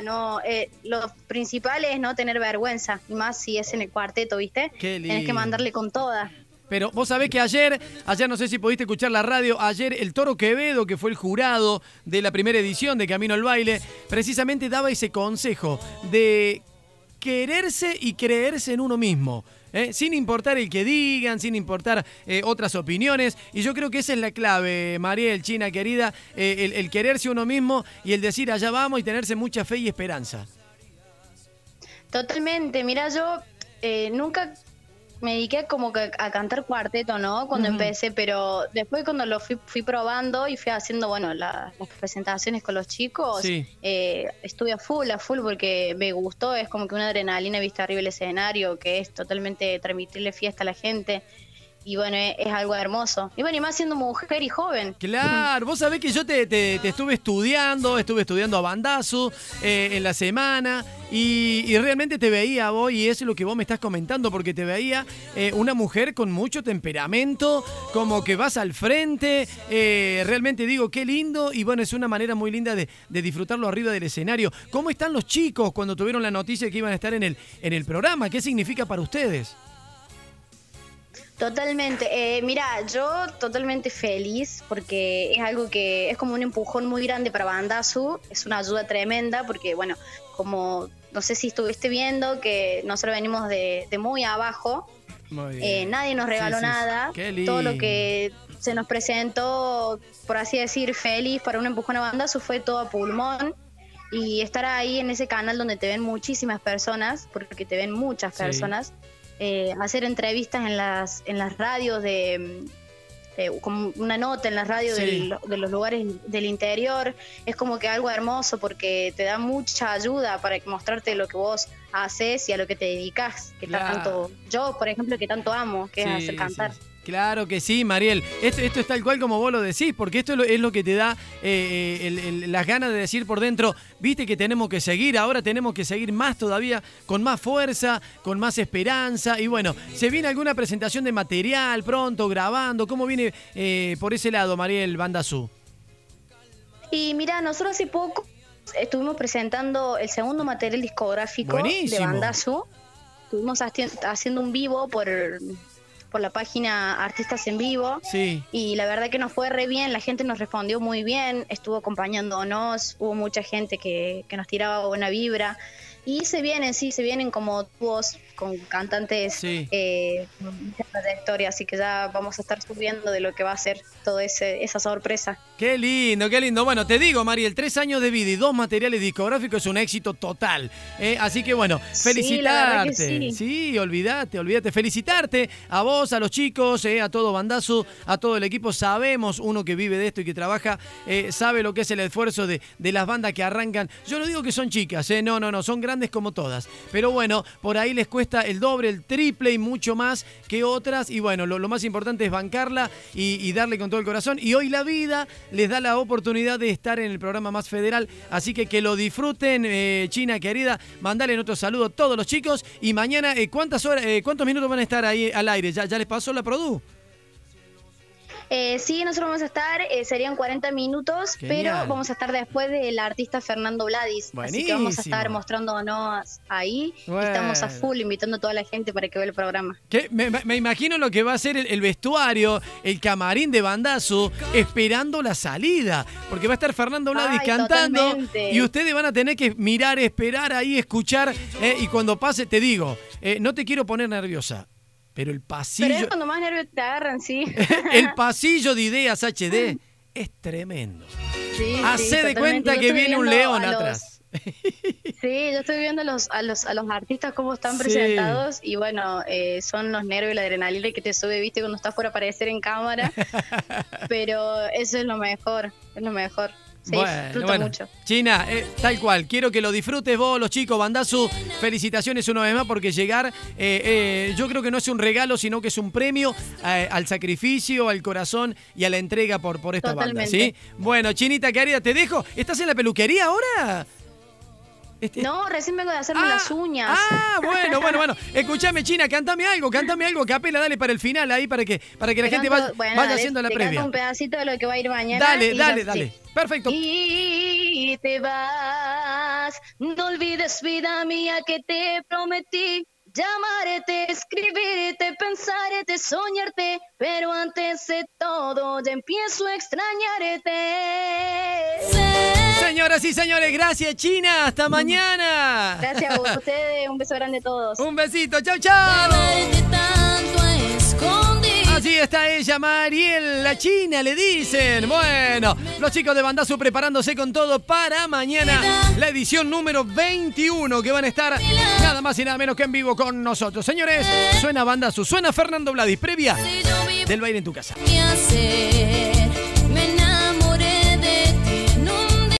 no, eh, lo principal es no tener vergüenza, y más si es en el cuarteto, ¿viste? Qué Tenés que lindo. mandarle con toda. Pero vos sabés que ayer, ayer no sé si pudiste escuchar la radio, ayer el Toro Quevedo, que fue el jurado de la primera edición de Camino al Baile, precisamente daba ese consejo de quererse y creerse en uno mismo. ¿eh? Sin importar el que digan, sin importar eh, otras opiniones. Y yo creo que esa es la clave, Mariel, China querida, eh, el, quererse uno mismo y el decir allá vamos y tenerse mucha fe y esperanza. Totalmente, mira, yo nunca me dediqué como que a cantar cuarteto, ¿no? Cuando empecé, pero después cuando lo fui, fui probando y fui haciendo, bueno, la- las presentaciones con los chicos, Sí. eh, estuve a full, a full porque me gustó, es como que una adrenalina vista arriba del escenario, que es totalmente transmitirle fiesta a la gente. Y bueno, es, es algo hermoso. Y bueno, y más siendo mujer y joven. Claro, vos sabés que yo te, te- te estuve estudiando, estuve estudiando a Bandazo eh, en la semana y, y realmente te veía vos y es lo que vos me estás comentando porque te veía eh, una mujer con mucho temperamento, como que vas al frente, eh, realmente digo, qué lindo y bueno, es una manera muy linda de, de disfrutarlo arriba del escenario. ¿Cómo están los chicos cuando tuvieron la noticia que iban a estar en el, en el programa? ¿Qué significa para ustedes? Totalmente. Eh, mira, yo totalmente feliz porque es algo que es como un empujón muy grande para Bandazu. Es una ayuda tremenda porque, bueno, como no sé si estuviste viendo que nosotros venimos de, de muy abajo, Muy eh, nadie nos regaló Sí, sí, sí. nada. Qué lindo. Todo lo que se nos presentó, por así decir, feliz para un empujón a Bandazu fue todo a pulmón. Y estar ahí en ese canal donde te ven muchísimas personas, porque te ven muchas Sí. Eh, hacer entrevistas en las, en las radios de... mm, eh, como una nota en las radios Sí. del- de los lugares del interior, es como que algo hermoso porque te da mucha ayuda para mostrarte lo que vos haces y a lo que te dedicas, que Claro. tanto yo, por ejemplo, que tanto amo, que es hacer cantar. sí. Claro que sí, Mariel. Esto, esto es tal cual como vos lo decís, porque esto es lo, que te da eh, eh, el- el- las ganas de decir por dentro, viste que tenemos que seguir, ahora tenemos que seguir más todavía, con más fuerza, con más esperanza. Y bueno, ¿se viene alguna presentación de material pronto, grabando? ¿Cómo viene eh, por ese lado, Mariel Bandazú? Y mira, nosotros hace poco estuvimos presentando el segundo material discográfico de Buenísimo. Bandazo. Estuvimos haci- haciendo un vivo por, por la página Artistas en Vivo. Sí. Y la verdad que nos fue re bien, la gente nos respondió muy bien, estuvo acompañándonos, hubo mucha gente que, que nos tiraba buena vibra. Y se vienen, sí, se vienen como dúos con cantantes Sí. eh, con mucha trayectoria, así que ya vamos a estar subiendo de lo que va a ser toda esa sorpresa. Qué lindo, qué lindo. Bueno, te digo, Mariel, tres años de vida y dos materiales discográficos es un éxito total. ¿eh? Así que bueno, Sí, felicitarte. sí. olvídate, olvídate. Felicitarte a vos, a los chicos, ¿eh? a todo Bandazo, a todo el equipo. Sabemos, uno que vive de esto y que trabaja, eh, sabe lo que es el esfuerzo de, de las bandas que arrancan. Yo no digo que son chicas, no, no, no, son grandes como todas. Pero bueno, por ahí les cuesta el doble, el triple y mucho más que otras. Y bueno, lo, más importante es bancarla y, y darle con todo el corazón. Y hoy la vida les da la oportunidad de estar en el programa más federal. Así que que lo disfruten, eh, China querida. Mandale otro saludo a todos los chicos. Y mañana, eh, ¿cuántas horas, eh, cuántos minutos van a estar ahí al aire? ¿Ya, ya les pasó la Produ? Eh, sí, nosotros vamos a estar, eh, serían 40 minutos, Genial. pero vamos a estar después del artista Fernando Vladis. Así que vamos a estar Buenísimo. mostrándonos ahí. Bueno. Estamos a full invitando a toda la gente para que vea el programa. Me, imagino lo que va a ser el, el vestuario, el camarín de bandazo, esperando la salida. Porque va a estar Fernando Vladis Ay, cantando totalmente. y ustedes van a tener que mirar, esperar ahí, escuchar. eh, y cuando pase, te digo, eh, no te quiero poner nerviosa, pero el Pero pasillo, es cuando más nervios te agarran, sí. el pasillo de ideas HD es tremendo. Sí, sí, de cuenta que viene un león los- atrás. Sí, yo estoy viendo a los, a los, a los artistas cómo están Sí. presentados y bueno, eh, son los nervios y la adrenalina que te sube, viste, cuando estás por aparecer en cámara. Pero eso es lo mejor, es lo mejor. Se disfruta mucho. China, eh, tal cual. Quiero que lo disfrutes vos, los chicos. Bandazu, felicitaciones una vez más porque llegar, eh, eh, yo creo que no es un regalo, sino que es un premio eh, al sacrificio, al corazón y a la entrega por, por esta banda. ¿sí? Bueno, Chinita querida, te dejo. ¿Estás en la peluquería ahora? Este- No, recién vengo de hacerme Ah, las uñas. Ah, bueno, bueno, bueno. Escuchame, China, cántame algo, cántame algo, capela, dale para el final ahí para que, para que la Te gente canto- vaya, bueno, vaya dale, haciendo la te previa. canto un pedacito de lo que va a ir mañana. Dale, dale, ya- dale. sí. Perfecto. Y te vas. No olvides, vida mía, que te prometí. Llamarte, escribirte, pensarte, soñarte, pero antes de todo ya empiezo a extrañarte. Señoras y señores, gracias China, hasta mañana. Gracias a ustedes, un beso grande a todos. Un besito, chau chau. Así está ella, Mariel, la China, le dicen. Bueno, los chicos de Bandazo preparándose con todo para mañana, la edición número 21, que van a estar nada más y nada menos que en vivo con nosotros. Señores, suena Bandazo, suena Fernando Vladis, previa del baile en tu casa.